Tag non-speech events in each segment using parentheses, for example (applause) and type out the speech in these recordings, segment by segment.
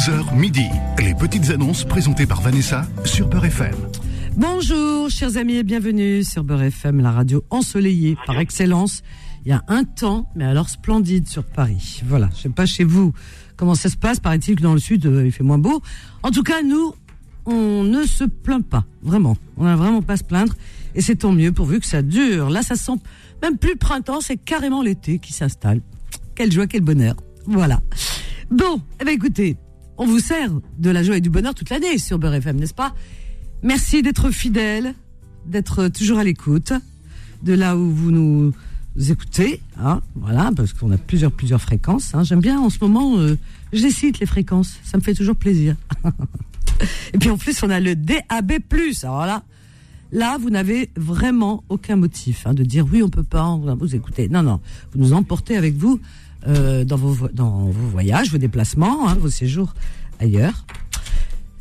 11h midi. Les petites annonces présentées par Vanessa sur Beurre FM. Bonjour, chers amis, et bienvenue sur Beurre FM, la radio ensoleillée par excellence. Il y a un temps, mais alors splendide sur Paris. Voilà, je sais pas chez vous comment ça se passe. Paraît-il que dans le sud, euh, il fait moins beau. En tout cas, nous, on ne se plaint pas, vraiment. On n'a vraiment pas à se plaindre. Et c'est tant mieux pourvu que ça dure. Là, ça sent même plus le printemps, c'est carrément l'été qui s'installe. Quelle joie, quel bonheur. Voilà. Bon, eh ben écoutez, on vous sert de la joie et du bonheur toute l'année sur Beurre FM, n'est-ce pas? Merci d'être fidèle, d'être toujours à l'écoute, de là où vous nous écoutez, hein, voilà, parce qu'on a plusieurs plusieurs fréquences. Hein. J'aime bien en ce moment, euh, les fréquences, ça me fait toujours plaisir. (laughs) et puis en plus, on a le DAB+. Alors là, là, vous n'avez vraiment aucun motif hein, de dire oui, on peut pas vous écouter. Non, non, vous nous emportez avec vous euh, dans vos dans vos voyages, vos déplacements, vos séjours ailleurs.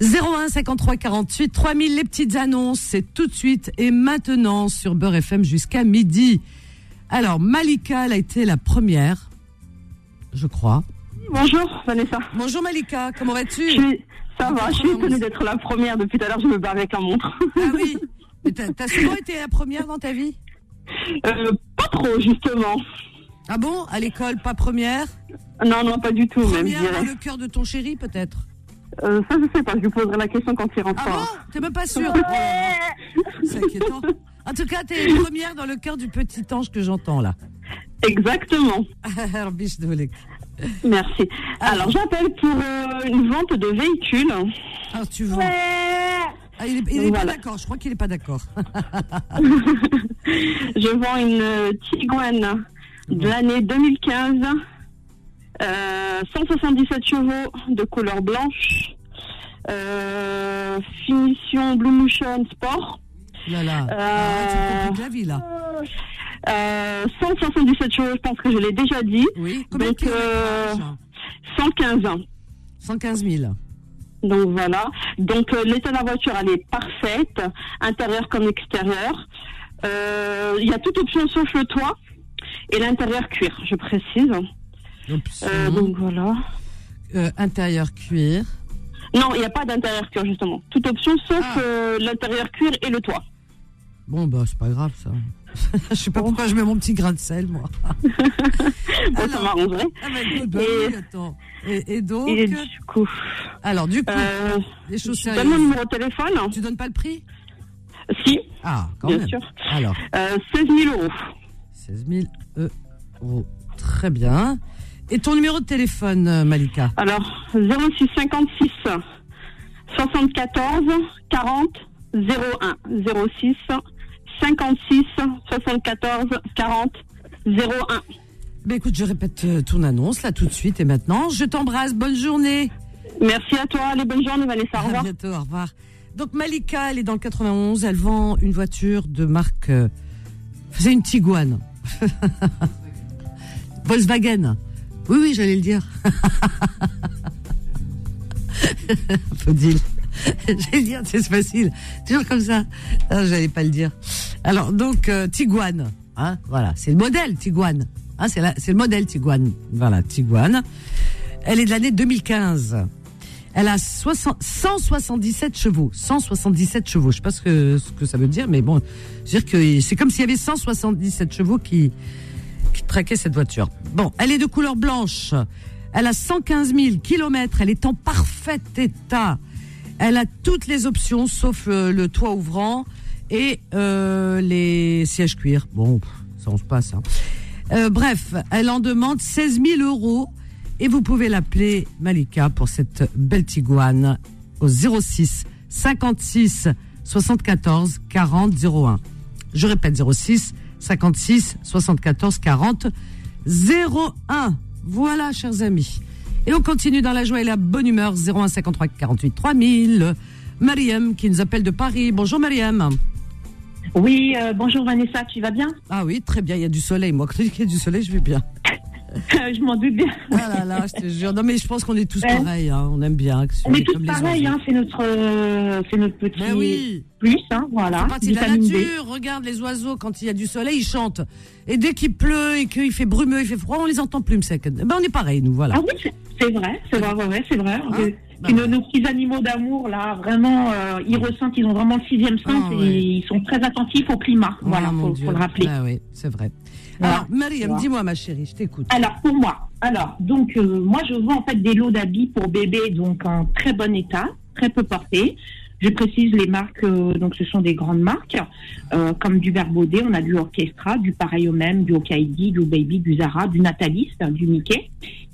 01 53 48 3000 les petites annonces, c'est tout de suite et maintenant sur Beurre FM jusqu'à midi. Alors Malika, elle a été la première, je crois. Bonjour Vanessa. Bonjour Malika, comment vas-tu? Ça va, je suis étonnée d'être la première. Depuis tout à l'heure, je me barre avec la montre. Ah oui T'as souvent été la première dans ta vie? Euh, Pas trop, justement. Ah bon? À l'école, pas première? Non, non, pas du tout, première même, dans le cœur de ton chéri, peut-être? Euh, Ça, je sais pas. Je lui poserai la question quand il rentre. Ah bon? T'es même pas sûre C'est inquiétant. En tout cas, t'es première dans le cœur du petit ange que j'entends là. Exactement. (laughs) Merci. Alors, j'appelle pour euh, une vente de véhicules. Ah, tu vois. Ah, il est, il est pas d'accord, je crois qu'il est pas d'accord. (laughs) Je vends une euh, Tiguan de l'année 2015. Euh, 177 chevaux de couleur blanche. Euh, finition Blue Motion Sport. là là, Euh, Ah, tu la vie là. Euh, 177 chevaux, je pense que je l'ai déjà dit. Oui, combien Donc, de euh, kilométrage 115 ans. 115 000. Donc voilà. Donc euh, l'état de la voiture, elle est parfaite, intérieur comme extérieur. Euh, Il y a toute option sauf le toit et l'intérieur cuir, je précise. Euh, donc voilà. Euh, intérieur cuir. Non, il n'y a pas d'intérieur cuir justement. Toute option sauf Ah. euh, l'intérieur cuir et le toit. Bon, bah, c'est pas grave ça. (laughs) je sais pas pourquoi je mets mon petit grain de sel, moi. (laughs) Bon, ça Alors. m'arrangerait. Ah, bah, bah Et- oui, attends. Et, et donc, Et du coup, alors, du coup, euh, les choses donne mon sérieuses. numéro de téléphone. Tu donnes pas le prix? Si, Ah, quand bien même. sûr. Alors, Euh, 16 000 euros. 16 000 euros. Très bien. Et ton numéro de téléphone, euh, Malika Alors, 06 56 74 40 01. 06 56 74 40 01. Ben écoute, je répète euh, ton annonce là tout de suite et maintenant. Je t'embrasse. Bonne journée. Merci à toi. Allez, bonne journée, Vanessa. Au À revoir. bientôt. Au revoir. Donc Malika, elle est dans le 91. Elle vend une voiture de marque. euh, C'est une Tiguan. (laughs) Volkswagen. Oui, oui, j'allais le dire. (laughs) Faut dire. J'allais le dire, c'est facile. Toujours comme ça. Non, j'allais pas le dire. Alors, donc, euh, Tiguan. Hein, voilà, c'est le modèle Tiguan. Hein, c'est le modèle Tiguan. Voilà, Tiguan. Elle est de l'année 2015. Elle a 60 177 chevaux. 177 chevaux. Je sais pas ce que, ce que ça veut dire, mais bon, dire que c'est comme s'il y avait 177 chevaux qui, traquaient cette voiture. Bon, elle est de couleur blanche. Elle a 115 000 kilomètres. Elle est en parfait état. Elle a toutes les options sauf euh, le toit ouvrant et euh, les sièges cuir. Bon, ça on se passe. hein. Euh, bref, elle en demande 16 000 euros et vous pouvez l'appeler Malika pour cette belle Tiguan au 06 56 74 40 01. Je répète 06 56 74 40 01. Voilà, chers amis. Et on continue dans la joie et la bonne humeur 01 53 48 3000. Mariam qui nous appelle de Paris. Bonjour Mariam. Oui, euh, bonjour Vanessa, tu vas bien? Ah oui, très bien, il y a du soleil. Moi, quand il y a du soleil, je vais bien. (laughs) Je m'en doute bien. Ah là là, je te jure. Non, mais je pense qu'on est tous Ouais. pareils. hein. On aime bien. que On est tous pareils, hein, c'est notre, euh, c'est notre petit Ben oui, plus, hein, voilà. c'est la nature. Regarde les oiseaux, quand il y a du soleil, ils chantent. Et dès qu'il pleut et qu'il fait brumeux, il fait froid, on les entend plus. que- Ben, on est pareil, nous, voilà. Ah oui, c'est- vrai, c'est vrai, ouais, c'est vrai. C'est nos, nos petits animaux d'amour, là, vraiment, euh, ils ressentent, ils ont vraiment le sixième sens Ah, et ouais. ils sont très attentifs au climat. Voilà, mon faut, faut le rappeler. Ah oui, c'est vrai. Voilà. Alors, Mariam, dis-moi, ma chérie, je t'écoute. Alors pour moi, alors donc euh, moi je vends en fait des lots d'habits pour bébés donc en très bon état, très peu portés. Je précise les marques, euh, donc ce sont des grandes marques euh, comme du Verbaudet, on a du Orchestra, du Pareil au même, du Okaidi, du Baby, du Zara, du Natalis, du Mickey.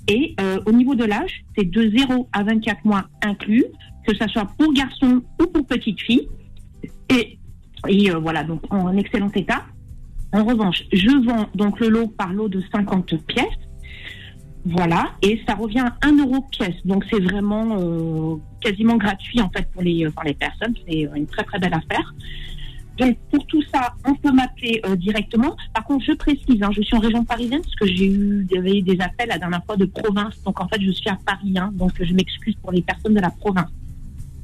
Et euh, au niveau de l'âge, c'est de 0 à 24 mois inclus, que ça soit pour garçon ou pour petite fille. Et, et euh, voilà, donc en excellent état. En revanche, je vends donc le lot par lot de 50 pièces. Voilà, et ça revient à 1 euro pièce. Donc c'est vraiment euh, quasiment gratuit en fait pour les, euh, pour les personnes. C'est une très très belle affaire. Donc pour tout ça, on peut m'appeler euh, directement. Par contre, je précise, hein, je suis en région parisienne parce que j'ai eu des appels la dernière fois de province. Donc en fait, je suis à Paris, hein, donc je m'excuse pour les personnes de la province.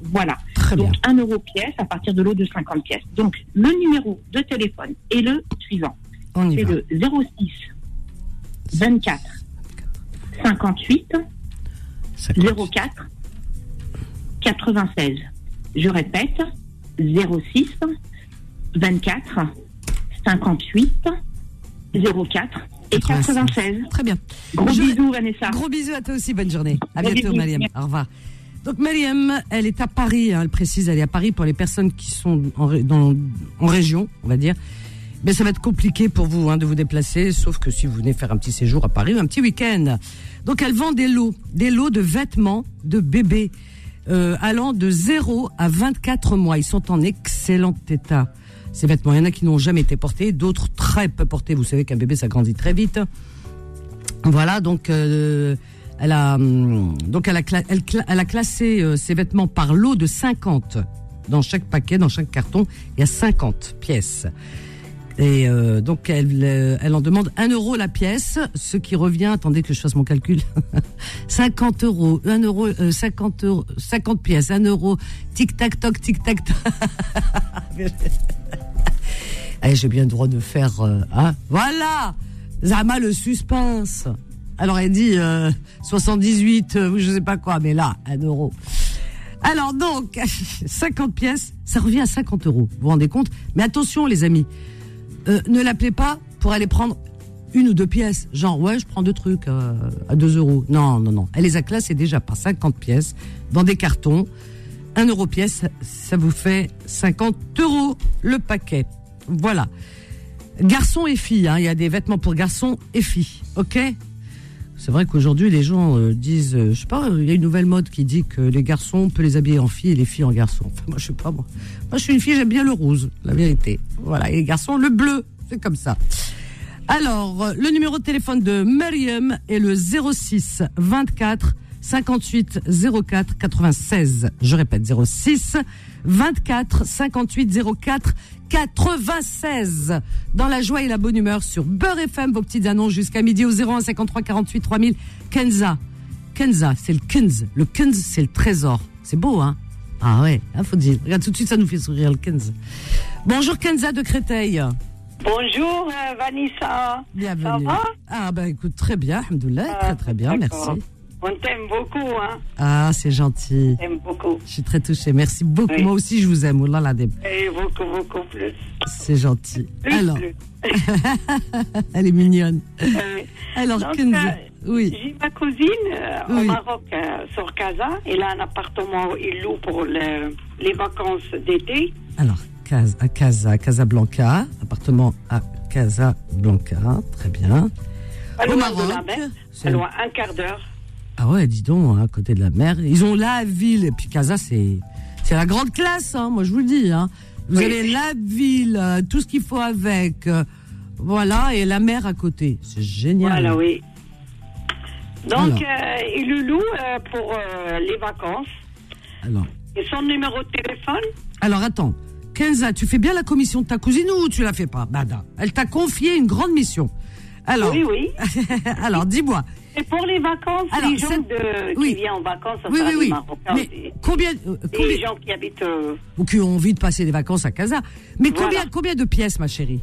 Voilà. Très bien. Donc 1 euro pièce à partir de l'eau de 50 pièces. Donc le numéro de téléphone est le suivant. On y C'est le 06 24 58 04 96. Je répète 06 24 58 04 et 96. Très bien. Gros Je- bisous Vanessa. Gros bisous à toi aussi, bonne journée. À Gros bientôt. Mariam. Au revoir. Donc, Mariam, elle est à Paris, hein, elle précise, elle est à Paris pour les personnes qui sont en, région, on va dire. Mais ça va être compliqué pour vous hein, de vous déplacer, sauf que si vous venez faire un petit séjour à Paris, un petit week-end. Donc, elle vend des lots, des lots de vêtements de bébés euh, allant de 0 à 24 mois. Ils sont en excellent état. Ces vêtements, il y en a qui n'ont jamais été portés, d'autres très peu portés. Vous savez qu'un bébé, ça grandit très vite. Voilà, donc euh, elle a hum, donc elle a, elle, elle a classé euh, ses vêtements par lot de 50 dans chaque paquet, dans chaque carton, il y a 50 pièces. Et euh, donc elle, euh, elle en demande 1 euro la pièce, ce qui revient, attendez que je fasse mon calcul, (laughs) 50 euros, 1 euro, euh, 50 euros, 50 pièces, 1 euro, tic tac toc, tic tac toc. Allez, (laughs) j'ai bien le droit de faire, euh, hein, voilà, Zama le suspense. Alors elle dit euh, 78, euh, je sais pas quoi, mais là, 1 euro. Alors donc, (laughs) 50 pièces, ça revient à 50 euros. Vous vous rendez compte? Mais attention les amis, euh, ne l'appelez pas pour aller prendre une ou deux pièces. Genre, ouais, je prends deux trucs euh, à 2 euros. Non, non, non. Elle les a classées déjà par 50 pièces dans des cartons. 1 euro pièce, ça vous fait 50 euros le paquet. Voilà. Garçons et filles, hein, il y a des vêtements pour garçons et filles, ok? C'est vrai qu'aujourd'hui les gens euh, disent, euh, je sais pas, il y a une nouvelle mode qui dit que les garçons on peut les habiller en filles et les filles en garçons. Moi je sais pas moi. Moi je suis une fille, j'aime bien le rose, la vérité. Voilà, et les garçons le bleu, c'est comme ça. Alors, euh, le numéro de téléphone de Mariam est le 06 24 58 04 96. Je répète, 06 24 58 04 96. Dans la joie et la bonne humeur sur Beurre FM, vos petites annonces jusqu'à midi au 01 53 48 3000. Kenza. Kenza, c'est le Kenz. Le Kenz, c'est le trésor. C'est beau, hein? Ah ouais, hein, faut dire. Regarde, tout de suite, ça nous fait sourire, le Kenz. Bonjour Kenza de Créteil. Bonjour euh, Vanessa. Bienvenue. Ça va? Ah bah écoute, très bien, alhamdoulilah, Ah, très très bien, merci. On t'aime beaucoup, hein. Ah, c'est gentil. On t'aime beaucoup. Je suis très touchée. Merci beaucoup. Oui. Moi aussi, je vous aime. Oh là là, des- Et beaucoup, beaucoup plus. c'est gentil. Plus, Alors, plus. (laughs) elle est mignonne. Euh, Alors, Donc, Kenza. euh, Oui. J'ai ma cousine euh, au. Maroc, euh, sur Casa. Elle a un appartement, il loue pour le- les vacances d'été. Alors, Casa, à Casa, Casablanca. Appartement à Casablanca. Très bien. Pas Au loin de la Maroc. mer. loin, un quart d'heure. Ah ouais, dis donc, hein, à côté de la mer. Ils ont la ville. Et puis Casa, c'est, c'est la grande classe, hein, moi je vous le dis. Hein. Vous Oui. avez la ville, euh, tout ce qu'il faut avec. euh, voilà, et la mer à côté. C'est génial. Voilà, oui. Donc, Alors. euh, loue euh, pour les vacances. Alors, Et son numéro de téléphone? Alors attends. Kenza, tu fais bien la commission de ta cousine ou tu la fais pas? Bada. Elle t'a confié une grande mission. Alors, Oui, oui. (laughs) alors dis-moi. Et pour les vacances, Alors, les gens c'est- de, oui. qui viennent en vacances, ça Oui, sera oui, des oui. Marocains Mais aussi. combien, euh, combien les gens qui habitent. euh, ou qui ont envie de passer des vacances à Casa Mais Voilà. combien, combien de pièces, ma chérie?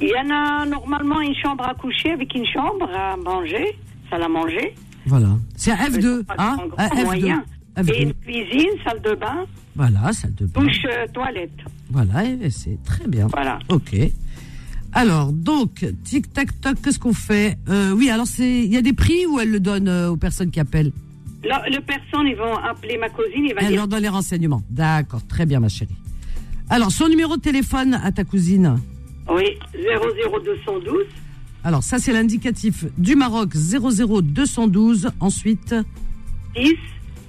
Il y en a normalement une chambre à coucher avec une chambre à manger, salle à manger. Voilà. C'est un F2, Pas hein Un grand F2. moyen. Et une- cuisine, salle de bain, Voilà, salle de bain. douche, euh, toilette. Voilà, et c'est très bien. Voilà. Ok. Alors, donc, tic tac toc, qu'est-ce qu'on fait? Euh, Oui, alors c'est, il y a des prix ou elle le donne euh, aux personnes qui appellent? Les personnes, ils vont appeler ma cousine, il va Elle dire leur donne les renseignements. D'accord, très bien, ma chérie. Alors, son numéro de téléphone à ta cousine? oui, 00212 Alors, ça c'est l'indicatif du Maroc 00212. Ensuite, 10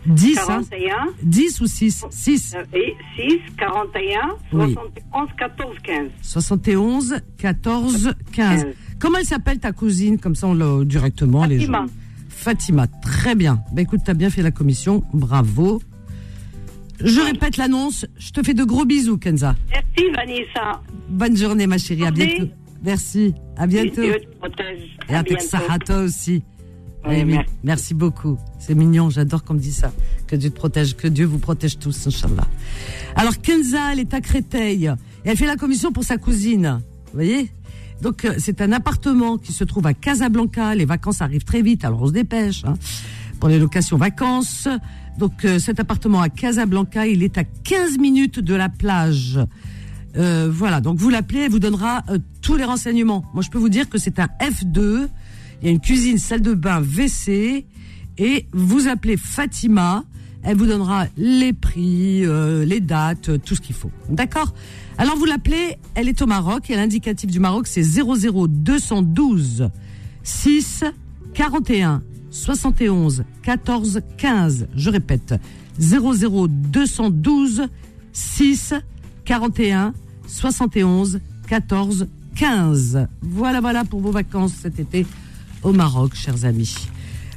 10, hein? 41 10 ou 6 6 euh, et 6 41 Oui. 71 14 15. 71 14 15. Comment elle s'appelle ta cousine? Comme ça, on l'a directement les Fatima. gens. Fatima, très bien. Bah écoute, t'as bien fait la commission, bravo. Je répète l'annonce. Je te fais de gros bisous, Kenza. Merci Vanessa. Bonne journée, ma chérie. À Journée. bientôt. Merci. À bientôt. Et À avec bientôt. à toi aussi. Oui, merci. merci beaucoup. C'est mignon, j'adore qu'on me dise ça. Que Dieu te protège, que Dieu vous protège tous, Inch'Allah. Alors, Kenza, elle est à Créteil. Et elle fait la commission pour sa cousine. Vous voyez? Donc, euh, c'est un appartement qui se trouve à Casablanca. Les vacances arrivent très vite, alors on se dépêche. hein, pour les locations vacances. Donc, euh, cet appartement à Casablanca, il est à 15 minutes de la plage. Euh, voilà, donc vous l'appelez, elle vous donnera euh, tous les renseignements. Moi, je peux vous dire que c'est un F2. Il y a une cuisine, salle de bain, WC. Et vous appelez Fatima. Elle vous donnera les prix, euh, les dates, euh, tout ce qu'il faut. D'accord? Alors vous l'appelez, elle est au Maroc et l'indicatif du Maroc c'est 00212 6 41 71 14 15. Je répète 00212 6 41 71 14 15. Voilà, voilà pour vos vacances cet été au Maroc, chers amis.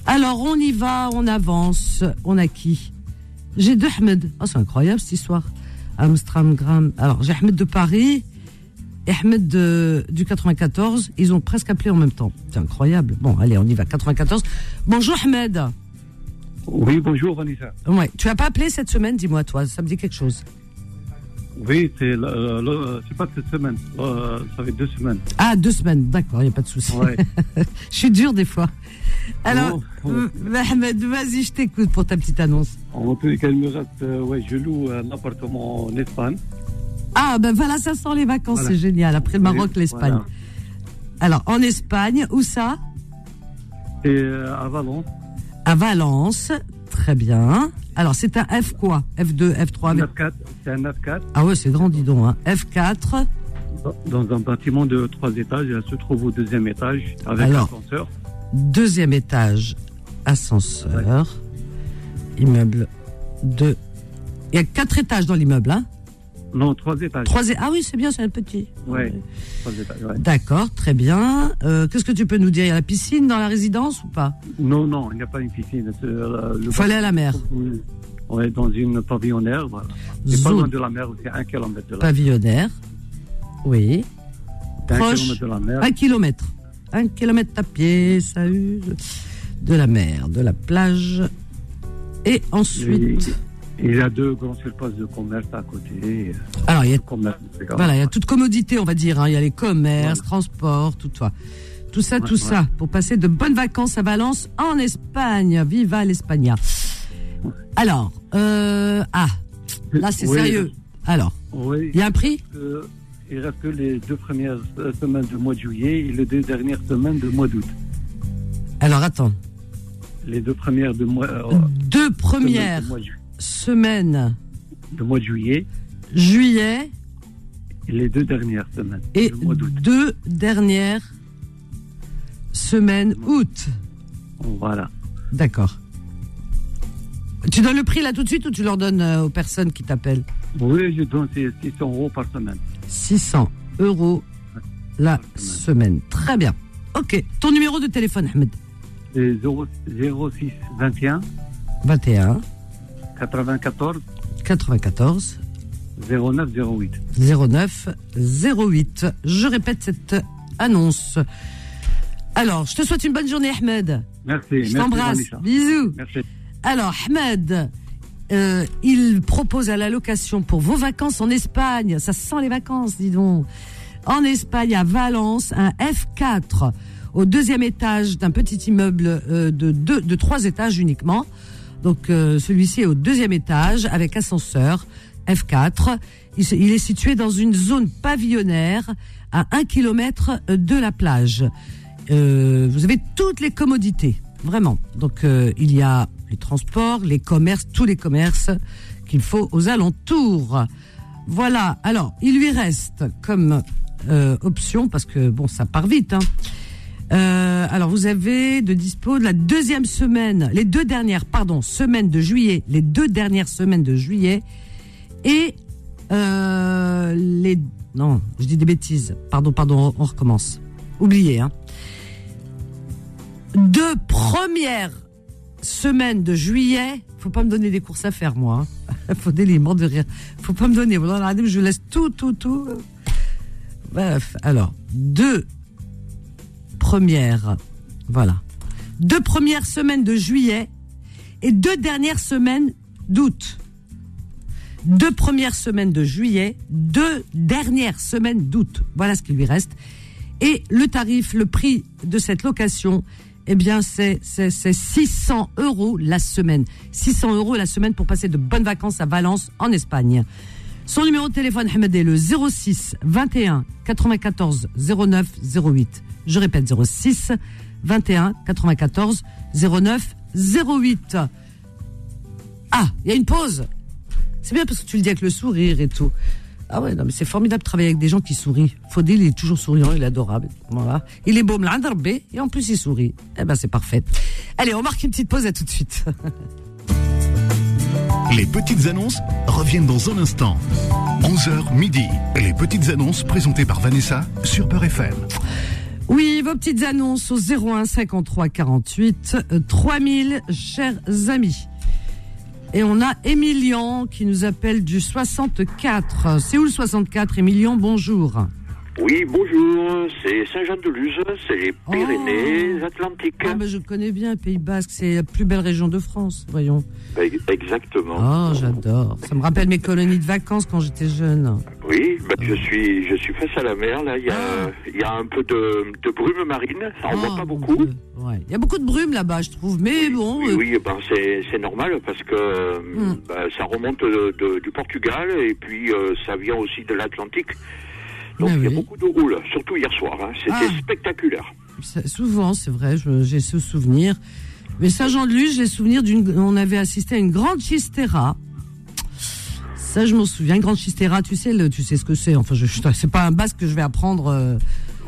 Alors, on y va, on avance. On a qui? J'ai deux Ahmed. Oh, c'est incroyable cette histoire. Amsterdam. Alors, j'ai Ahmed de Paris et Ahmed de- du 94. Ils ont presque appelé en même temps. C'est incroyable. Bon, allez, on y va. 94. Bonjour Ahmed. Oui, bonjour Vanessa. Ouais. Tu as pas appelé cette semaine, dis-moi, toi. Ça me dit quelque chose. Oui, c'est pas cette semaine, euh, ça fait deux semaines. Ah, deux semaines. D'accord, il n'y a pas de souci. Ouais. (laughs) Je suis dur des fois. Alors, Oh, oh. vas-y, je t'écoute pour ta petite annonce. En tous les cas, il me reste, euh, ouais, je loue un appartement en Espagne. Ah, ben voilà, ça sent les vacances, Voilà. c'est génial. Après le Maroc, l'Espagne. voilà. Alors, en Espagne, où ça? C'est euh, à Valence, À Valence. Très bien. Alors, c'est un F quoi? F2, F3 avec- 9-4, c'est un 9-4, Ah ouais, c'est grand, dis donc. Hein. F4. dans un bâtiment de trois étages. Elle se trouve au deuxième étage avec Alors. ascenseur. Deuxième étage, ascenseur. Immeuble 2. Il y a quatre étages dans l'immeuble, hein Non, trois étages. Trois é- Ah oui, c'est bien, c'est un petit. Ouais, trois étages, ouais. D'accord, très bien. Euh, Qu'est-ce que tu peux nous dire? Il y a la piscine dans la résidence ou pas? Non, non, il n'y a pas une piscine. c'est, euh, Il faut aller à la mer. Ouais, dans une pavillonnaire. Voilà. C'est pas loin de la mer, c'est un kilomètre de la mer. pavillonnaire. Oui. C'est un proche. kilomètre de la mer. Un kilomètre. Un kilomètre à pied, ça use. De la mer, de la plage. Et ensuite. Il y a deux grandes surfaces de commerce à côté. Alors, il y a, Commerce, voilà, il y a toute commodité, on va dire. hein. Il y a les commerces, Voilà. transports, tout ça. Tout ça, Ouais, tout ouais. ça. Pour passer de bonnes vacances à Valence, en Espagne. Viva l'Espagne. Alors, euh, ah, là, c'est Oui, sérieux. Alors, Oui. il y a un prix? Euh, il reste que les deux premières euh, semaines du mois de juillet et les deux dernières semaines du mois d'août. Alors, attends. Les deux premières mois, euh, Deux premières du mois, de ju- semaines, du mois de juillet juillet, et les deux dernières semaines et mois deux dernières semaines août. Voilà. D'accord. Tu donnes le prix là tout de suite ou tu leur donnes euh, aux personnes qui t'appellent? Oui, je donne ces 600 euros par semaine. 600 euros la semaine. semaine. Très bien. Ok. Ton numéro de téléphone, Ahmed? C'est 0, 06 21 21 94 94 09 08. 09 08. Je répète cette annonce. Alors, je te souhaite une bonne journée, Ahmed. Merci. Je t'embrasse. Bisous. Merci. Alors, Ahmed, euh, il propose à la location pour vos vacances en Espagne. Ça sent les vacances, dis donc. En Espagne, à Valence, un F4 au deuxième étage d'un petit immeuble euh, de, deux, de trois étages uniquement. Donc euh, celui-ci est au deuxième étage avec ascenseur F4. Il, est situé dans une zone pavillonnaire à un kilomètre de la plage. Euh, vous avez toutes les commodités, vraiment. Donc euh, il y a les transports, les commerces, tous les commerces qu'il faut aux alentours. Voilà. Alors il lui reste comme euh, option parce que bon ça part vite. Hein. Euh, alors vous avez de dispo de la deuxième semaine, les deux dernières, pardon, semaines de juillet, les deux dernières semaines de juillet et euh, les non, je dis des bêtises. Pardon, pardon, on recommence. Oubliez. Hein. Deux premières semaines de juillet, faut pas me donner des courses à faire moi. Hein. (laughs) faut des livres de rire. Faut pas me donner. Je laisse tout, tout, tout. Bref, alors deux premières, voilà, deux premières semaines de juillet et deux dernières semaines d'août. Deux premières semaines de juillet, deux dernières semaines d'août. Voilà ce qui lui reste. Et le tarif, le prix de cette location, eh bien, c'est, c'est, c'est 600 euros la semaine. 600 euros la semaine pour passer de bonnes vacances à Valence, en Espagne. Son numéro de téléphone, Ahmed, est le 06 21 94 09 08. Je répète, 06 21 94 09 08. Ah, il y a une pause. C'est bien parce que tu le dis avec le sourire et tout. Ah ouais, non, mais c'est formidable de travailler avec des gens qui sourient. Faudil, il est toujours souriant, il est adorable. Voilà. Il est beau, et en plus il sourit. Eh ben, c'est parfait. Allez, on marque une petite pause, à tout de suite. (laughs) Les petites annonces reviennent dans un instant. 11h midi. Les petites annonces présentées par Vanessa sur Peur FM. Oui, vos petites annonces au 01 53 48 euh, 3000, chers amis. Et on a Émilian qui nous appelle du 64. C'est où le 64, Émilian? Bonjour. Oui, bonjour, c'est Saint-Jean-de-Luz, c'est les Oh. Pyrénées-Atlantiques. Ah, ben, je connais bien Pays Basque, c'est la plus belle région de France, voyons. Ex- Exactement. Oh, j'adore. Ça me rappelle mes colonies de vacances quand j'étais jeune. Oui, ben, je suis je suis face à la mer, là, il y a, il y a un peu de, de brume marine, ça en Oh, voit pas beaucoup. Ouais. Il y a beaucoup de brume là-bas, je trouve. Mais bon, Oui, euh, oui, ben c'est c'est normal parce que Hmm. ben, ça remonte de- de- du Portugal et puis euh, ça vient aussi de l'Atlantique. Donc Ah il y a beaucoup de roule, surtout hier soir. hein. C'était Ah. spectaculaire. souvent, c'est vrai, j'ai ce souvenir. Mais Saint-Jean-de-Luz, j'ai souvenir d'une. On avait assisté à une grande chistera. Ça, je m'en souviens, une grande chistera, tu sais, le, tu sais ce que c'est. Enfin, je- c'est pas un basque que je vais apprendre. euh,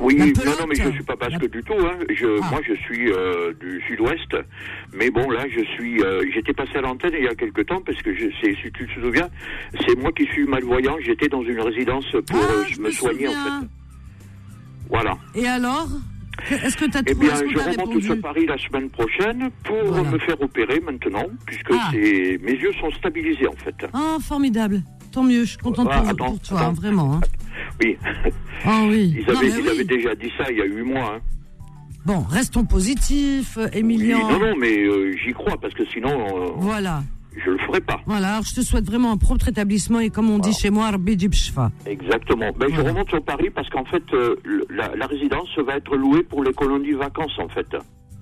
Oui, non, non, mais je suis pas basque La- du tout. Hein. Je, Ah. Moi, je suis euh, du sud-ouest. Mais bon, là, je suis. euh, J'étais passé à l'antenne il y a quelque temps parce que, je, si tu te souviens, c'est moi qui suis malvoyant. J'étais dans une résidence pour Ah, euh, je me me soigner, en fait. Voilà. Et alors? Est-ce que tu as Eh bien, je remonte sur Paris la semaine prochaine pour Voilà. me faire opérer maintenant, puisque Ah. c'est mes yeux sont stabilisés, en fait. Ah, formidable. Tant mieux, je suis contente Ah, pour, attends, pour toi, hein, vraiment. hein. Oui. Ah oui. Ils avaient, mais ils oui. avaient déjà dit ça il y a huit mois. Hein. Bon, restons positifs, euh, Oui, Émilian. non, non, mais euh, j'y crois, parce que sinon, euh, Voilà. je le ferai pas. Voilà, alors je te souhaite vraiment un propre rétablissement et comme on dit chez moi, Shfa. Exactement. Ben, Je remonte sur Paris parce qu'en fait, euh, la, la résidence va être louée pour les colonies vacances, en fait.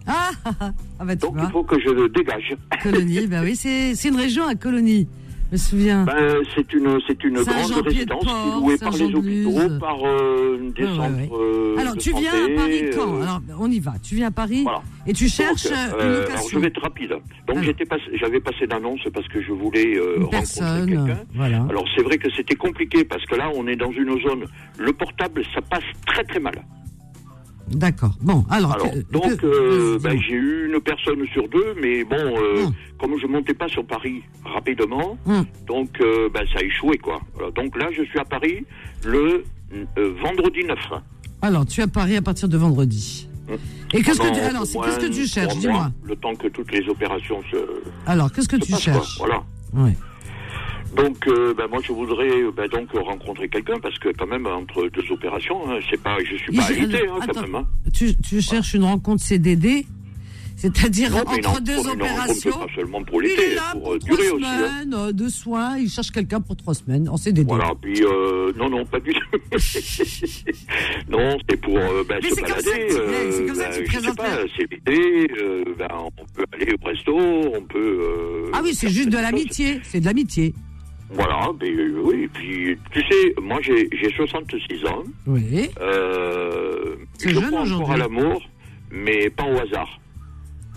Ah, ah, ah, ah bah tu Donc, il faut que je le dégage. colonie, bah oui, c'est une région à colonie, je me souviens. Ben, c'est une, c'est une grande résidence qui est louée par les hôpitaux, par euh, des Ouais, ouais, centres ouais. euh, alors de tu viens santé, à Paris quand euh, Alors on y va, tu viens à Paris Voilà. et tu cherches donc, euh, une alors, je location. vais être rapide. Donc, j'étais passé, j'avais passé d'annonce parce que je voulais euh, rencontrer quelqu'un. voilà. Alors c'est vrai que c'était compliqué parce que là on est dans une zone, le portable ça passe très très mal. D'accord. Bon, alors. Alors que- donc euh, vas-y, ben, j'ai eu une personne sur deux, mais bon euh, Hum. comme je montais pas sur Paris rapidement, Hum. donc euh, ben, ça a échoué quoi. Donc là je suis à Paris le euh, vendredi 9. Alors tu es à Paris à partir de vendredi. Hum. Et qu'est-ce que tu, alors qu'est-ce que cherches Dis-moi. Le temps que toutes les opérations se, Alors qu'est-ce que tu quoi. cherches Voilà. Ouais. Donc, euh, ben, moi, je voudrais euh, ben, donc rencontrer quelqu'un parce que quand même entre deux opérations, hein, c'est pas, je suis pas Il- alité hein, quand même. hein. Tu, tu cherches une rencontre CDD C'est-à-dire entre deux une opérations. Pas seulement pour Il l'été, est là pour, pour euh, trois durer aussi. hein. semaines euh, de soins. Il cherche quelqu'un pour trois semaines en CDD. Voilà, puis euh, non, non, pas du tout. (laughs) non, c'est pour euh, ben, se c'est comme ça balader. que tu- c'est comme ça que tu présentes la- c'est l'été, on peut aller au resto, on peut. Ah oui, c'est juste de l'amitié. C'est de l'amitié. Voilà, ben, euh, oui, puis tu sais, moi j'ai j'ai 66 ans. Oui. Euh, je jeune crois encore à l'amour, mais pas au hasard.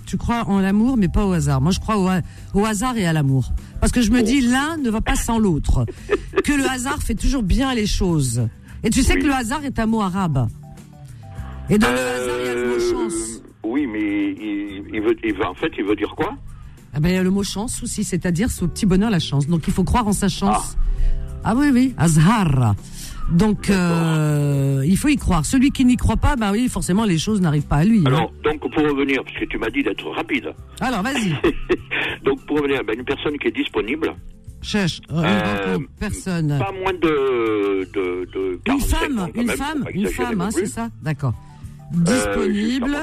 Tu crois en l'amour, mais pas au hasard. Moi, je crois au, ha- au hasard et à l'amour. Parce que je me dis, l'un ne va pas sans l'autre. (laughs) Que le hasard fait toujours bien les choses. Et tu sais Oui. que le hasard est un mot arabe. Et dans le hasard, il y a le mot Euh, chance. Oui, mais il, il veut, il veut- en fait, il veut dire quoi? Ah ben, il y a le mot chance aussi, c'est-à-dire c'est au petit bonheur la chance. Donc il faut croire en sa chance. Ah, oui, oui, Azhar. Donc euh, il faut y croire. Celui qui n'y croit pas, bah oui, forcément les choses n'arrivent pas à lui. hein. Alors, donc pour revenir, parce que tu m'as dit d'être rapide. Alors vas-y, (laughs) donc pour revenir, ben, une personne qui est disponible, cherche euh, Euh, personne. pas moins de, de, de Une 45 femme, ans une même, femme, une femme, hein, c'est ça? D'accord. Euh, Disponible.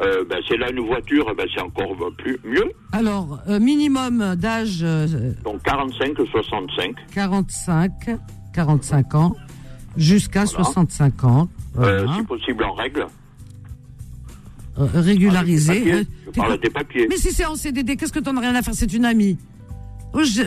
Euh, ben, c'est là une voiture, ben, c'est encore plus mieux. Alors, euh, minimum d'âge euh, Donc 45, 65. 45, 45 ans, jusqu'à Voilà. 65 ans. Voilà. si possible en règle. Régularisé. Avec des papiers. Je des. Mais si c'est en CDD, qu'est-ce que t'en as rien à faire? C'est une amie. Oh, je-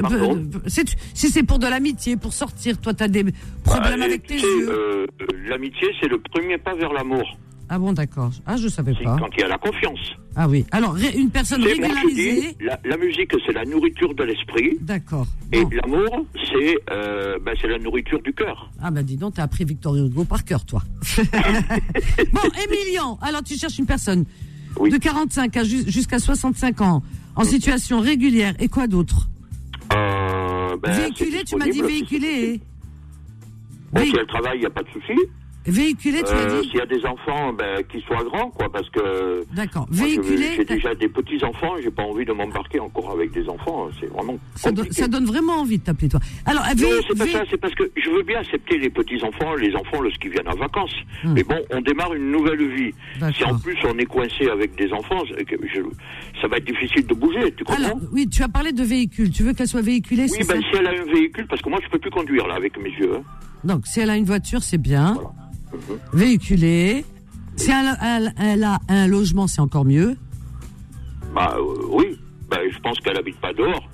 si c'est pour de l'amitié, pour sortir, toi t'as des problèmes avec tes yeux. L'amitié, c'est le premier pas vers l'amour. Ah bon, d'accord. Ah, je savais pas. quand il y a la confiance. Ah oui. Alors, ré- une personne moi, régularisée. dis, la, la musique, c'est la nourriture de l'esprit. D'accord. Et Bon. l'amour, c'est euh, ben, c'est la nourriture du cœur. Ah bah dis donc, t'as appris Victor Hugo par cœur, toi. (laughs) bon, Emilian, alors tu cherches une personne Oui. de 45 à jus- jusqu'à 65 ans, en situation régulière, et quoi d'autre? Euh, ben, Véhiculé, tu m'as dit disponible, véhiculé. Bon, Vé- si elle travaille, il n'y a pas de souci. Véhiculé, tu Euh, dit S'il y a des enfants, ben, qu'ils soient grands, quoi, parce que D'accord. Véhiculé, j'ai déjà des petits enfants, j'ai pas envie de m'embarquer encore avec des enfants. C'est vraiment ça, donne- compliqué. ça donne vraiment envie de t'appeler, toi. Alors, c'est pas ça, c'est parce que je veux bien accepter les petits-enfants, les enfants lorsqu'ils viennent en vacances. Hmm. Mais bon, on démarre une nouvelle vie. Si en plus on est coincé avec des enfants, je- ça va être difficile de bouger, tu comprends Alors, oui, tu as parlé de véhicule. Tu veux qu'elle soit véhiculée, Oui, ben ça si elle a un véhicule, parce que moi je peux plus conduire là avec mes yeux. hein. Donc, si elle a une voiture, c'est bien. Voilà. Véhiculée. Si elle, elle- elle a un logement, c'est encore mieux. Bah euh, oui, ben, je pense qu'elle habite pas dehors.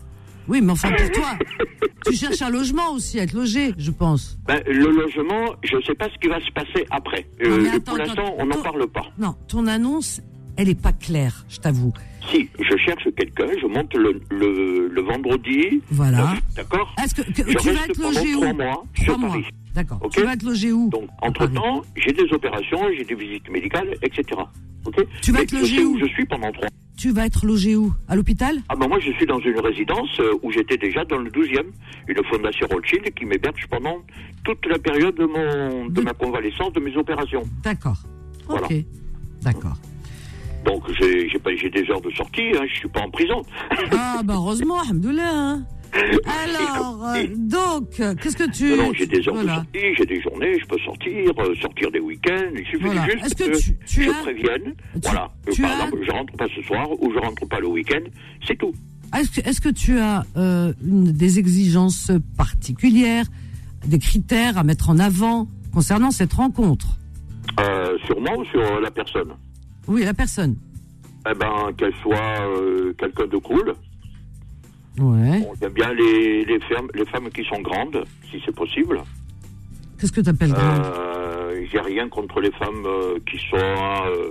Oui, mais enfin, pour toi, (laughs) tu cherches un logement aussi, à être logé, je pense. Ben, le logement, je sais pas ce qui va se passer après. Non, Euh, attends, pour l'instant, on n'en parle pas. Non, ton annonce, elle est pas claire, je t'avoue. Si je cherche quelqu'un, je monte le, le, le vendredi. Voilà. D'accord Est-ce que, tu vas être logé où mois sur mois. D'accord. Tu vas être logé où Donc, entre-temps, j'ai des opérations, j'ai des visites médicales, etc. Tu vas Mais logé sais où je suis pendant trois Tu vas être logé où? À l'hôpital? Ah ben moi, je suis dans une résidence euh, où j'étais déjà dans le 12e, une fondation Rothschild qui m'héberge pendant toute la période de, mon, de De- ma convalescence, de mes opérations. D'accord. Voilà. Ok. D'accord. Donc, j'ai des heures de sortie, hein, je suis pas en prison. Ah, bah heureusement, alhamdoulilah. hein. Alors, euh, donc, euh, qu'est-ce que tu... Non, non, j'ai des heures voilà. de sortie, j'ai des journées, je peux sortir, euh, sortir des week-ends. Il suffit Voilà. juste Est-ce que que, tu- tu je as- prévienne. Tu- voilà. Tu Par as- exemple, je rentre pas ce soir ou je rentre pas le week-end. C'est tout. Est-ce que, est-ce que tu as euh, une- des exigences particulières, des critères à mettre en avant concernant cette rencontre? Sur moi ou sur la personne Oui, la personne. Eh ben, qu'elle soit quelqu'un de cool. Ouais. Bon, J'aime bien les, les, femmes, les femmes qui sont grandes, si c'est possible. Qu'est-ce que tu appelles grande Euh, J'ai rien contre les femmes euh, qui sont euh,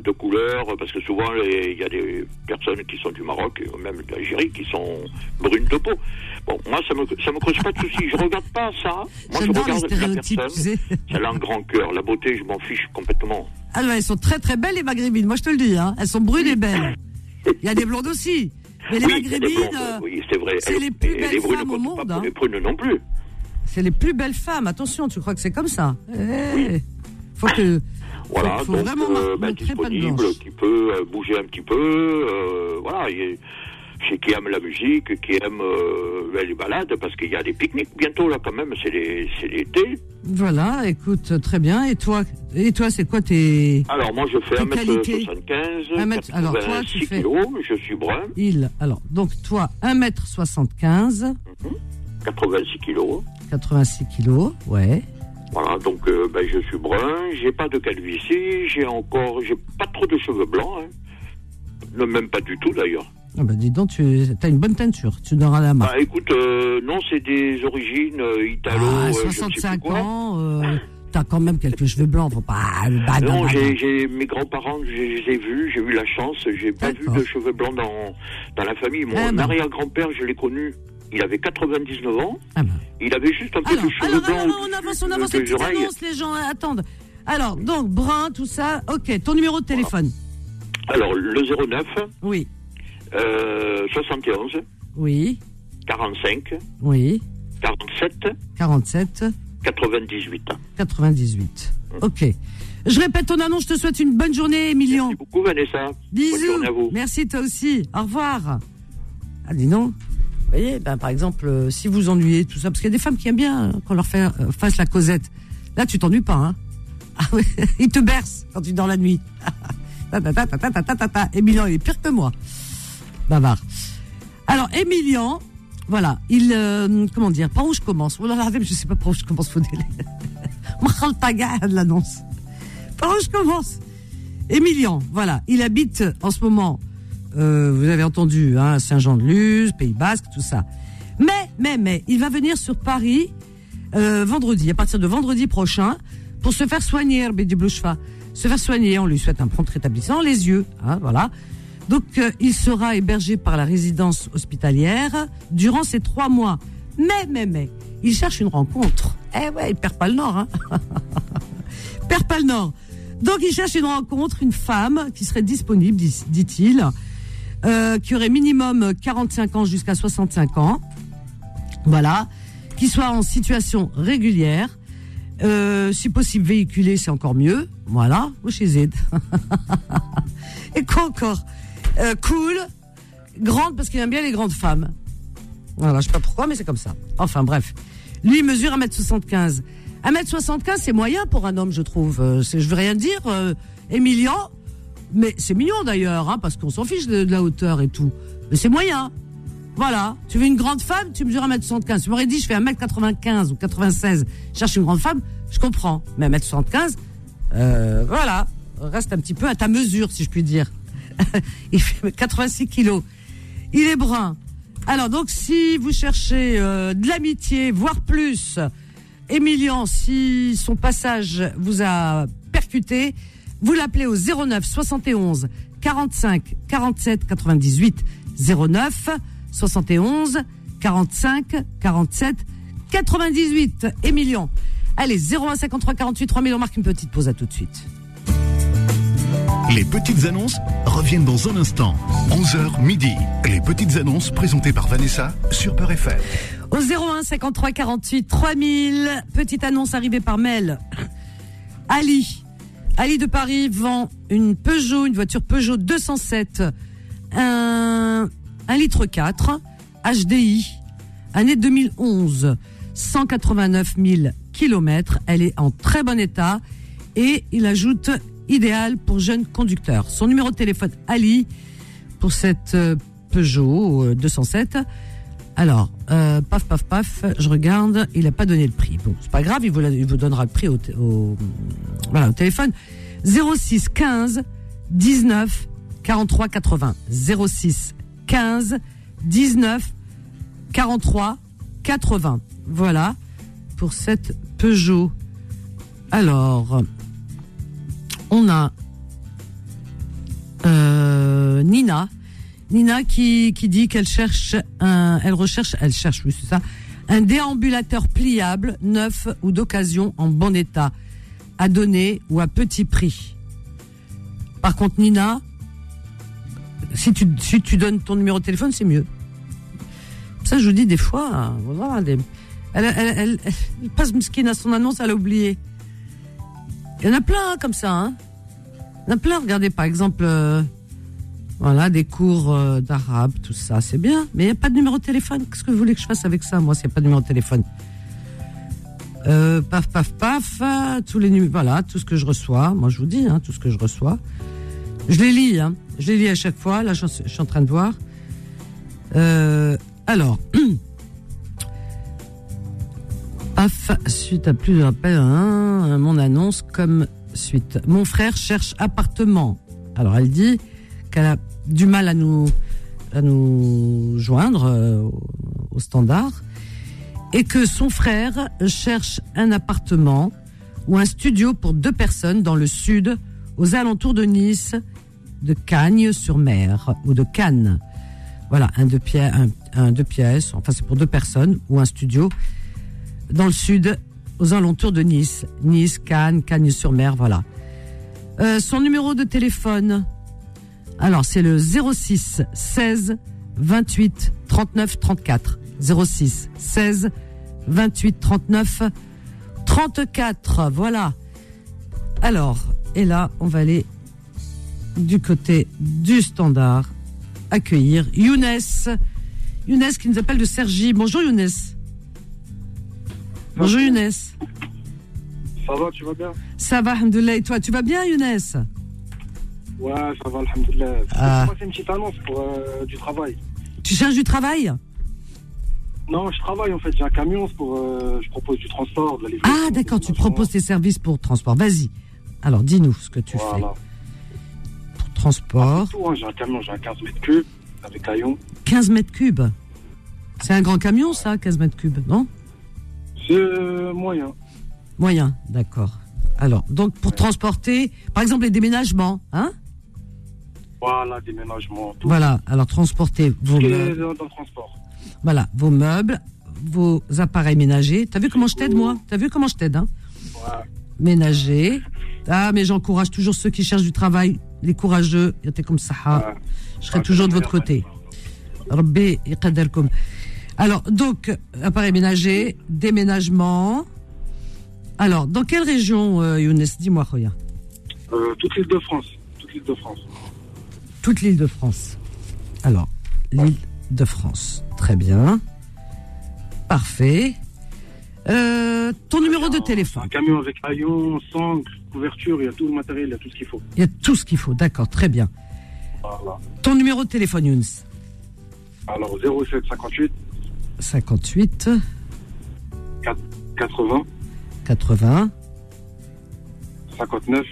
de couleur, parce que souvent il y a des personnes qui sont du Maroc, même d'Algérie, qui sont brunes de peau. Bon, moi ça me ça me cause pas de soucis. Je regarde pas ça. Moi je regarde la personne. elle a un grand cœur, la beauté, je m'en fiche complètement. Ah elles sont très très belles les maghrébines, moi je te le dis. Hein. Elles sont brunes et belles. Il y a des blondes aussi. Mais les oui, il maghrébines, euh, oui, c'est vrai. c'est les plus belles les femmes au monde, hein. les brunes non plus. c'est les plus belles femmes. Attention, tu crois que c'est comme ça Eh, Faut que... (coughs) Voilà, faut, faut donc vraiment euh, bah, disponible, qui peut euh, bouger un petit peu, euh, voilà. il qui aiment la musique, qui aiment euh, ben, les balades, parce qu'il y a des pique-niques bientôt là quand même, c'est l'été. Voilà, écoute, très bien. Et toi, et toi, c'est quoi tes Alors moi je fais Tes qualités 1m75, Un mètre- alors, toi, tu 86 fais- kilos, je suis brun, il Alors, donc toi, 1m75, 86 kilos. 86 kilos, ouais. Voilà, donc euh, ben, je suis brun, j'ai pas de calvitie, j'ai encore, j'ai pas trop de cheveux blancs, hein. Même pas du tout d'ailleurs. Ah bah dis donc, tu as une bonne teinture, tu donneras la main. Bah écoute, euh, non, c'est des origines euh, italo, Ah, euh, je ne sais 65 plus quoi. ans, euh, t'as quand même quelques cheveux blancs, faut pas... bah, Non, j'ai mes grands-parents, je les ai vus, j'ai eu la chance, j'ai pas vu de cheveux blancs dans, dans la famille. Mon Eh arrière-grand-père, je l'ai connu, il avait 99 ans, Ah bah. il avait juste un peu Alors, de cheveux alors, blancs. alors, on avance, on avance oreilles. annonces, les gens hein, attendent. Alors, donc, brun, tout ça, ok, ton numéro de téléphone Alors, le 09, Oui, euh, 71. Oui. 45. Oui. 47. 47. 98. 98. Ok. Je répète ton annonce, je te souhaite une bonne journée, Emilion. Merci beaucoup, Vanessa. Bisous. À vous. Merci, toi aussi. Au revoir. Ah, dis donc. Vous voyez, ben, par exemple, euh, si vous ennuyez, tout ça, parce qu'il y a des femmes qui aiment bien euh, qu'on leur fasse la causette. Là, tu t'ennuies pas, hein. (laughs) Ah oui, (laughs) il te berce quand tu dors la nuit. (laughs) Emilion, il est pire que moi. Bavard. Alors, Emilien, voilà, il, euh, comment dire, par où je commence? Je sais pas par où je commence, de (laughs) l'annonce. Par où je commence? Emilien, voilà, il habite en ce moment, euh, vous avez entendu, hein, Saint-Jean-de-Luz, Pays Basque, tout ça. Mais, mais, mais, il va venir sur Paris euh, vendredi, à partir de vendredi prochain, pour se faire soigner, Bédi Blouchfa. Se faire soigner, on lui souhaite un prompt rétablissement, les yeux, hein, voilà. Donc, euh, il sera hébergé par la résidence hospitalière durant ces trois mois. Mais, mais, mais, il cherche une rencontre. Eh ouais, il perd pas le nord, hein. (laughs) perd pas le nord. Donc, il cherche une rencontre, une femme qui serait disponible, dis- dit-il, euh, qui aurait minimum 45 ans jusqu'à 65 ans. Voilà. Qui soit en situation régulière. Euh, si possible véhiculé, c'est encore mieux. Voilà. Ou chez Z. (laughs) Et quoi encore? Euh, Cool. Grande parce qu'il aime bien les grandes femmes. Voilà, je sais pas pourquoi, mais c'est comme ça. Enfin bref. Lui, il mesure 1m75. 1m75, c'est moyen pour un homme, je trouve. Euh, je veux rien dire, euh. Mais c'est mignon d'ailleurs, hein, parce qu'on s'en fiche de, de la hauteur et tout. Mais c'est moyen. Voilà. Tu veux une grande femme, tu mesures 1m75. Tu m'aurais dit, je fais 1m95 ou 96. Je cherche une grande femme, je comprends. Mais 1m75, euh, voilà. Reste un petit peu à ta mesure, si je puis dire. (laughs) Il fait 86 kilos. Il est brun. Alors, donc, si vous cherchez euh, de l'amitié, voire plus, Emilien, si son passage vous a percuté, vous l'appelez au 09 71 45 47 98 09 71 45 47 98. Emilien. Allez, 01 53 48 3000, on marque une petite pause à tout de suite. Les petites annonces reviennent dans un instant. 11h midi. Les petites annonces présentées par Vanessa sur Peur FM. Au 01 53 48 3000, petite annonce arrivée par mail. Ali, Ali de Paris vend une Peugeot, une voiture Peugeot 207, un, un litre 4, HDI, année 2011, 189 000 kilomètres. Elle est en très bon état et il ajoute idéal pour jeunes conducteurs. Son numéro de téléphone Ali pour cette euh, Peugeot euh, 207. Alors, euh, paf, paf, paf, je regarde, il n'a pas donné le prix. Bon, c'est pas grave, il vous, il vous donnera le prix au, au téléphone. 06 15 19 43 80. 06 15 19 43 80. Voilà, pour cette Peugeot. Alors, on a euh, Nina. Nina qui, qui dit qu'elle cherche un, elle recherche, elle cherche, ça, un déambulateur pliable, neuf ou d'occasion en bon état, à donner ou à petit prix. Par contre, Nina, si tu, si tu donnes ton numéro de téléphone, c'est mieux. Ça, je vous dis des fois, hein, voilà, elle, passe mesquine à son annonce, elle a oublié. Il y en a plein hein, comme ça. Hein. Il y en a plein, regardez par exemple. euh, Voilà, des cours euh, d'arabe, tout ça, c'est bien. Mais il n'y a pas de numéro de téléphone. Qu'est-ce que vous voulez que je fasse avec ça, moi, s'il n'y a pas de numéro de téléphone? Euh, Paf, paf, paf, tous les numéros, voilà, tout ce que je reçois. Moi, je vous dis, hein, tout ce que je reçois. Je les lis, hein. Je les lis à chaque fois. Là, je, suis en train de voir. Alors, (clears throat) suite à plus de rappels, hein, mon annonce comme suite. Mon frère cherche appartement. Alors, elle dit qu'elle a du mal à nous, à nous joindre euh, au- au standard et que son frère cherche un appartement ou un studio pour deux personnes dans le sud, aux alentours de Nice, de Cagnes-sur-Mer ou de Cannes. Voilà, un deux, pièces, un, un deux pièces, enfin c'est pour deux personnes, ou un studio dans le sud, aux alentours de Nice. Nice, Cannes, Cagnes-sur-Mer, voilà. Euh, son numéro de téléphone, alors c'est le 06 16 28 39 34. 06 16 28 39 34. Voilà. Alors, et là, on va aller du côté du standard accueillir Younes. Younes qui nous appelle de Sergi. Bonjour Younes. Bonjour Younes. Ça va, tu vas bien? Ça va, Alhamdoulilah. Et toi, tu vas bien Younes? Ouais, ça va, alhamdoulilah. Ah. Moi, c'est une petite annonce pour euh, du travail? Tu cherches du travail? Non, je travaille en fait, j'ai un camion, pour, euh, je propose du transport, de la livraison. Ah d'accord, tu proposes tes services pour transport. Vas-y. Alors dis-nous ce que tu Voilà. fais pour transport. Hein, j'ai un camion, j'ai un 15 mètres cubes avec haillon. 15 mètres cubes. C'est un grand camion ça, 15 mètres cubes, non? C'est moyen. Moyen, d'accord. Alors, donc pour transporter, par exemple les déménagements, hein Voilà, déménagement, tout. Voilà, alors transporter vos meubles, dans, le transport. voilà, vos meubles, vos appareils ménagers. T'as vu comment je t'aide moi T'as vu comment je t'aide hein Ouais. Ménager. Ah, mais j'encourage toujours ceux qui cherchent du travail, les courageux. Comme ça. Je serai toujours de votre côté. Rabbi. Alors, donc, appareil ménager, déménagement. Alors, dans quelle région, euh, Younes? Dis-moi, Khoya. Euh, toute l'île de France. Toute l'île de France. Toute l'île de France. Alors, l'île de France. Très bien. Parfait. Euh, ton numéro de téléphone. Un camion avec haillon, sangle, couverture, il y a tout le matériel, il y a tout ce qu'il faut. Il y a tout ce qu'il faut. D'accord, très bien. Voilà. Ton numéro de téléphone, Younes? Alors 07 58 58 80 80 59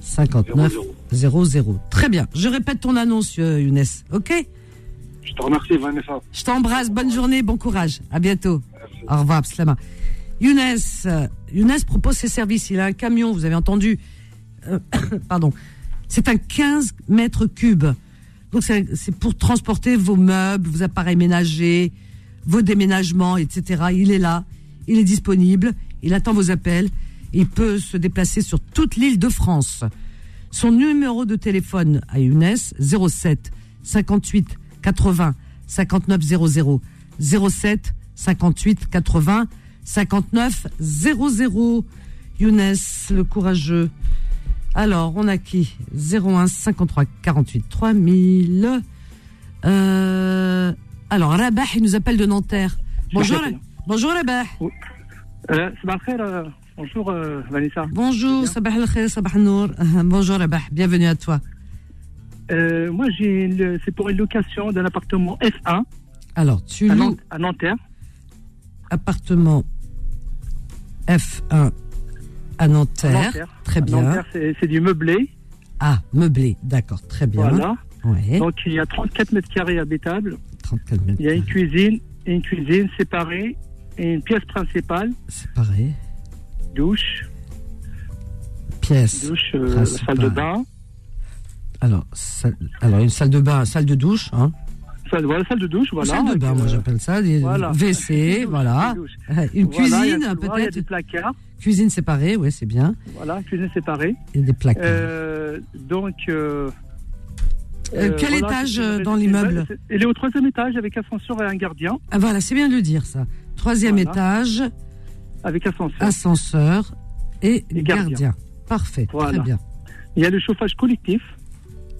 59 00. 00. Très bien. Je répète ton annonce, euh, Younes. OK? Je te remercie, Vanessa. Je t'embrasse. Bonne journée, bon courage. À bientôt. Au revoir, Slama. Younes, euh, Younes propose ses services. Il a un camion, vous avez entendu. Euh, (coughs) pardon. C'est un 15 mètres cubes. Donc, c'est pour transporter vos meubles, vos appareils ménagers, vos déménagements, etc. Il est là. Il est disponible. Il attend vos appels. Il peut se déplacer sur toute l'île de France. Son numéro de téléphone à Younes, 07 58 80 59 00. 07 58 80 59 00. Younes, le courageux. Alors, on a qui? 01 53 48 3000. Euh, alors, Rabah, il nous appelle de Nanterre. Bonjour, bonjour Rabah. Euh, Sabah al-khair, euh, bonjour euh, Vanessa. Bonjour. Sabah al-nour. Euh, Bonjour Rabah, bienvenue à toi. Euh, moi, j'ai c'est pour une location d'un appartement F1 Alors, tu à, loues à Nanterre. appartement F1 à À Nanterre. Très À bien. Nanterre, c'est c'est du meublé. Ah, meublé, d'accord, très bien. Voilà. Ouais, Donc, il y a 34 mètres carrés habitables. 34 mètres. Il y a une cuisine une cuisine séparée et une pièce principale, pareil. douche, Pièce. douche, euh, salle de bain. Alors, salle- alors, une salle de bain, salle de douche, hein. Salle, voilà, salle de douche, voilà. salle de bain, moi j'appelle ça. Des voilà. WC, (laughs) voilà. Une il y a cuisine, Il y a peut-être. des placards, Cuisine séparée, ouais, c'est bien. voilà, cuisine séparée. Et des placards. Euh, donc. euh, Euh, euh, quel voilà, étage euh, dans l'immeuble Il est au troisième étage avec ascenseur et un gardien. Ah voilà, c'est bien de le dire ça. Troisième Voilà. étage, Avec ascenseur. ascenseur et, Et gardien. gardien. Parfait, Voilà. très bien. Il y a le chauffage collectif.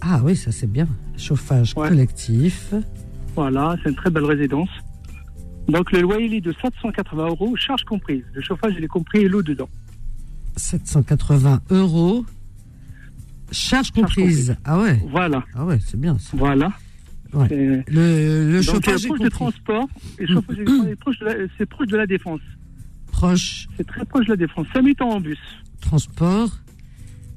Ah oui, ça c'est bien. Chauffage Ouais. collectif. Voilà, c'est une très belle résidence. Donc le loyer il est de 780 euros, charge comprise. Le chauffage il est compris et l'eau dedans. 780 euros. Charge comprise. Ah ouais. Voilà, Ah ouais, c'est bien. ça. voilà. Ouais. Le, le Donc, chauffage est proche de transport, et le chauffage est (coughs) proche de la- c'est proche de la défense. Proche C'est très proche de la défense. 5 minutes en bus. transport.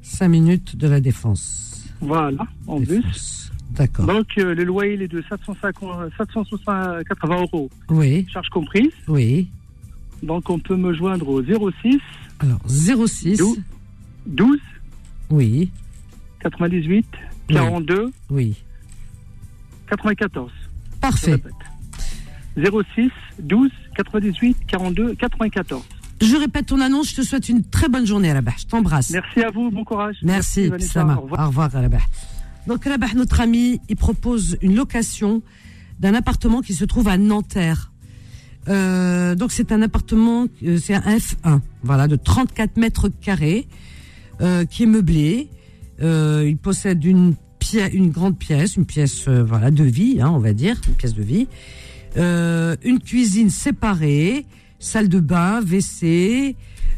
5 minutes de la défense. Voilà, en bus. D'accord. Donc euh, le loyer il est de 750, 780 euros, Oui, charge comprise. oui. Donc on peut me joindre au 06 Alors, 06. D'où 12 Oui, 98 42 oui. 94. Je Parfait. répète. 06 12 98 42 94. Je répète ton annonce. Je te souhaite une très bonne journée à la Je t'embrasse. Merci à vous, bon courage. Merci. Sama. Au revoir. Au revoir, Rabah. Donc, Rabah, notre ami, il propose une location d'un appartement qui se trouve à Nanterre. Euh, donc, c'est un appartement, euh, c'est un F1, voilà, de 34 mètres carrés, euh, qui est meublé. Euh, il possède une grande pièce, une pièce, euh, voilà, de vie, hein, on va dire, une pièce de vie. Euh, une cuisine séparée, salle de bain, WC,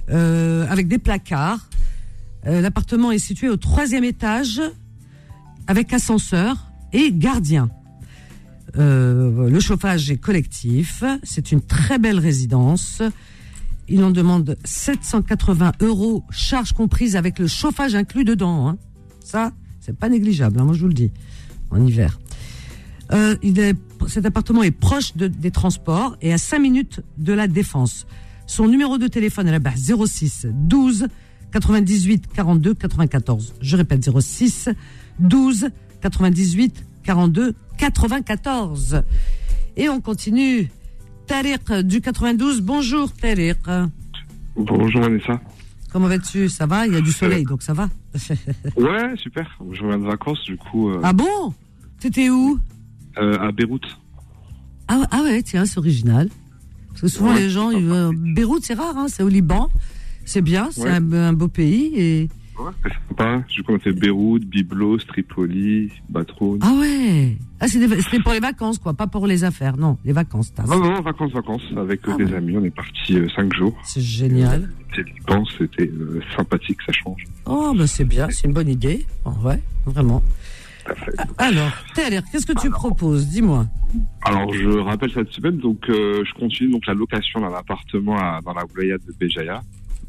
avec des placards. L'appartement est situé au troisième étage avec ascenseur et gardien. Le chauffage est collectif. C'est une très belle résidence. Il en demande 780 euros, charge comprise avec le chauffage inclus dedans. hein. Ça, c'est pas négligeable, hein, moi je vous le dis, en hiver. Euh, il est, cet appartement est proche de- des transports et à 5 minutes de la défense. Son numéro de téléphone est là-bas 06 12 98 42 94. Je répète 06 12 98 42 94. Et on continue. Tariq du 92. Bonjour Tariq. Bonjour Vanessa. Comment vas-tu? Ça va? Il y a du soleil, donc ça va? (laughs) Ouais, super. Je reviens de vacances du coup euh, ah bon? T'étais où? Euh, à Beyrouth. ah, ouais- ah ouais, tiens, c'est original. Parce que souvent Ouais. les gens, ils, Beyrouth c'est rare, hein, c'est au Liban. C'est bien, c'est Ouais. un, un beau pays. Et... Ouais, c'est sympa. A fait Beyrouth, Byblos, Tripoli, Batroun. Ah ouais ah, C'était pour les vacances, quoi, pas pour les affaires. Non, les vacances. t'as- Non, non, vacances, vacances, avec euh, Ah des ouais. amis. On est parti euh, cinq jours. C'est génial. C'était c'était euh, sympathique, ça change. Oh, bah c'est bien, c'est une bonne idée. Oh, ouais, vraiment. Alors, Taler, qu'est-ce que tu proposes? Dis-moi. Alors je rappelle cette semaine, donc euh, je continue donc la location d'un appartement à- dans la wilaya de Béjaïa.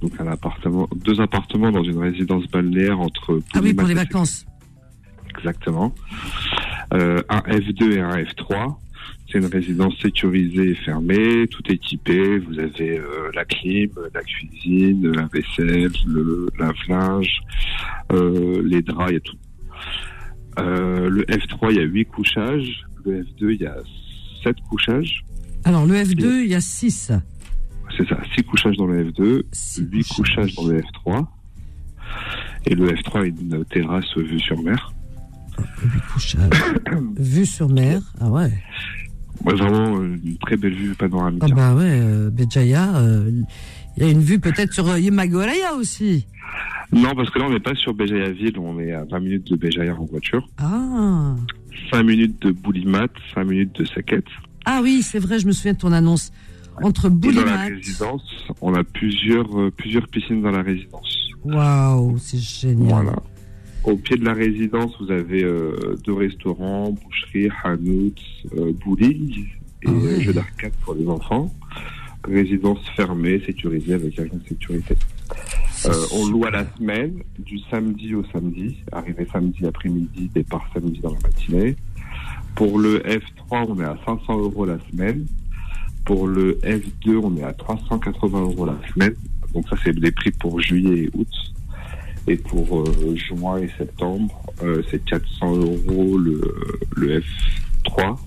Donc un appartement, deux appartements dans une résidence balnéaire entre. Ah oui, pour les vacances. Exactement. Euh, un F2 et un F3. C'est une résidence sécurisée et fermée, tout équipé. Vous avez euh, la clim, la cuisine, la vaisselle, le lave-linge, euh, les draps, il y a tout. Le F3, il y a 8 couchages. Le F2, il y a 7 couchages. Alors, le F2, il y a 6. C'est ça, 6 couchages dans le F2, Six 8 couchages dans le F3. Et le F3 a une terrasse vue sur mer. Huit couchages. (coughs) Vue sur mer. Ah ouais. Ouais, vraiment euh, une très belle vue panoramique. Ah bah ouais, euh, Béjaïa, euh, il y a une vue peut-être sur euh, Yemagoraya aussi. Non, parce que là, on n'est pas sur Béjaïa Ville, on est à 20 minutes de Béjaïa en voiture. Ah. 5 minutes de Boulimat, 5 minutes de Saket. Ah oui, c'est vrai, je me souviens de ton annonce. Entre Et dans la Boulimat. résidence, on a plusieurs, euh, plusieurs piscines dans la résidence. Waouh, c'est génial. Voilà. Au pied de la résidence, vous avez euh, deux restaurants, boucherie, hanout, euh, bowling et Ah ouais. euh, jeux d'arcade pour les enfants. Résidence fermée, sécurisée avec agent de sécurité. On loue à la semaine, du samedi au samedi, arrivé samedi après-midi, départ samedi dans la matinée. Pour le F3, on est à 500 euros la semaine. Pour le F2, on est à 380 euros la semaine. Donc ça, c'est les prix pour juillet et août. Et pour euh, juin et septembre, euh, c'est 400 euros le, le F3.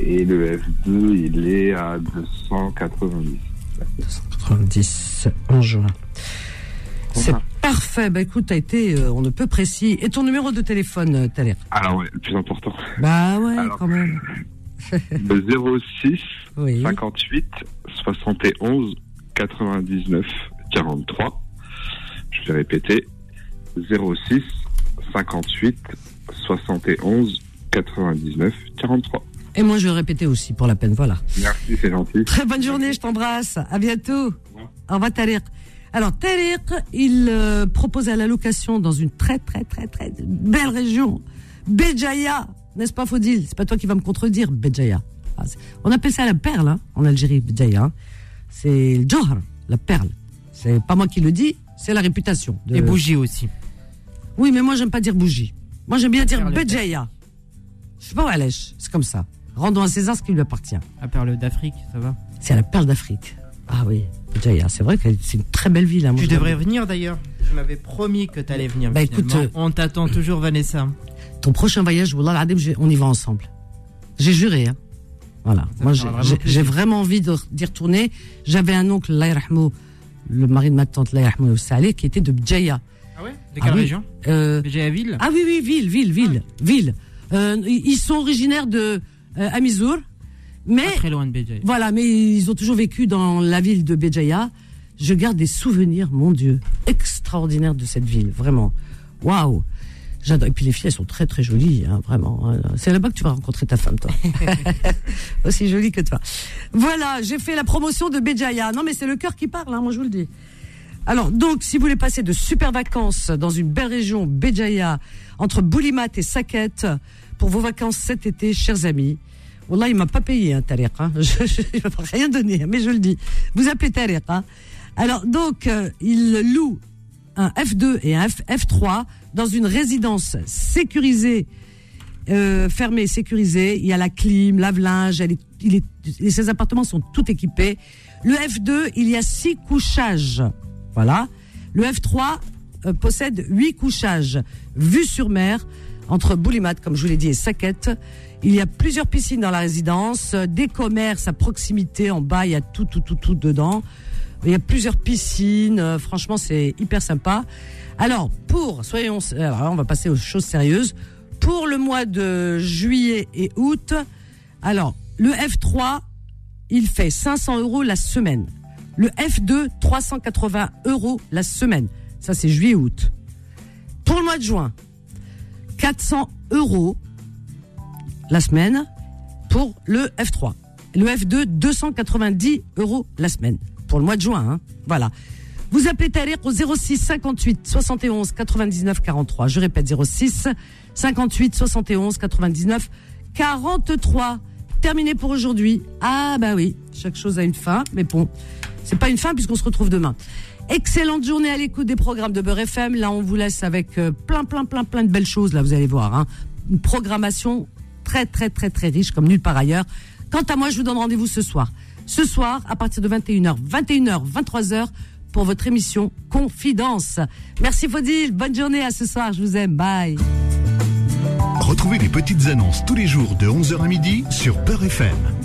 Et le F2, il est à 290. 290 en juin. C'est parfait. Bah écoute, t'as été, euh, on ne peut précis. Et ton numéro de téléphone, Thaler? Alors, ouais, le plus important. Bah ouais, Alors. quand même. Le 06 Oui. 58 71 99 43. Je vais répéter 06 58 71 99 43. Et moi, je vais répéter aussi pour la peine. Voilà. Merci, c'est gentil. Très bonne journée, je t'embrasse. À bientôt. Au revoir, Tariq. Alors, Tariq, il euh, propose à la location dans une très, très, très, très belle région. Béjaïa. N'est-ce pas, Faudil? C'est pas toi qui vas me contredire, Béjaïa. Ah, on appelle ça la perle, hein, en Algérie, Béjaïa. C'est le Johar, la perle. C'est pas moi qui le dis, c'est la réputation. de- Les bougies aussi. Oui, mais moi, j'aime pas dire bougie. Moi, j'aime bien dire Béjaïa. Je sais pas où elle est, c'est comme ça. Rendons à César ce qui lui appartient. À perle d'Afrique, ça va? C'est la perle d'Afrique. Ah oui, Béjaïa, c'est vrai que c'est une très belle ville. hein, moi, Tu je devrais venir d'ailleurs. Tu m'avais promis que tu allais venir. Bah, écoute, euh, on t'attend toujours, Vanessa. Ton prochain voyage, on y va ensemble. J'ai juré. Hein. Voilà. Ça Moi, j'ai- vraiment envie d'y retourner. J'avais un oncle, le mari de ma tante, Saleh, qui était de Béjaïa. Ah ouais? De Ah quelle oui. région? Euh, à Ville? Ah oui, oui, ville, ville, ville, ville. Euh, ils sont originaires de euh, Amizour, mais Pas très loin de Béjaïa. voilà, mais ils ont toujours vécu dans la ville de Béjaïa. Je garde des souvenirs, mon Dieu, extraordinaires de cette ville, vraiment. Waouh J'adore. Et puis les filles, elles sont très très jolies, hein, vraiment. hein. C'est là-bas que tu vas rencontrer ta femme, toi. (laughs) Aussi jolie que toi. Voilà, j'ai fait la promotion de Béjaïa. Non, mais c'est le cœur qui parle, hein, moi je vous le dis. Alors, donc, si vous voulez passer de super vacances dans une belle région, Béjaïa, entre Boulimat et Saket, pour vos vacances cet été, chers amis, Wallah, il m'a pas payé, hein, Tariq. Hein. (laughs) Je, je, il m'a rien donné, mais je le dis. Vous appelez Tariq. Hein. Alors, donc, euh, il loue un F2 et un F, F3 dans une résidence sécurisée, euh, fermée, sécurisée. Il y a la clim, lave-linge, ces appartements sont tout équipés. Le F2, il y a six couchages. Voilà. Le F3 euh, possède huit couchages, vue sur mer, entre Boulimat, comme je vous l'ai dit, et Saket. Il y a plusieurs piscines dans la résidence, euh, des commerces à proximité, en bas, il y a tout, tout, tout, tout dedans. Il y a plusieurs piscines, euh, franchement, c'est hyper sympa. Alors, pour, soyons, alors, on va passer aux choses sérieuses. Pour le mois de juillet et août, alors, le F3, il fait 500 euros la semaine. Le F2, 380 euros la semaine. Ça, c'est juillet-août. Pour le mois de juin, 400 euros la semaine pour le F3. Le F2, 290 euros la semaine. Pour le mois de juin, hein. Voilà. Vous appelez Tariq au 06 58 71 99 43. Je répète 06 58 71 99 43. Terminé pour aujourd'hui. Ah bah oui, chaque chose a une fin, mais bon, c'est pas une fin puisqu'on se retrouve demain. Excellente journée à l'écoute des programmes de Beurre FM. Là, on vous laisse avec euh, plein, plein, plein, plein de belles choses. Là, vous allez voir, hein. une programmation très, très, très, très riche comme nulle part ailleurs. Quant à moi, je vous donne rendez-vous ce soir. Ce soir, à partir de 21h, 21h, 23h, pour votre émission Confidence. Merci Faudil, bonne journée à ce soir, je vous aime, bye. Retrouvez les petites annonces tous les jours de 11h à midi sur Peur FM.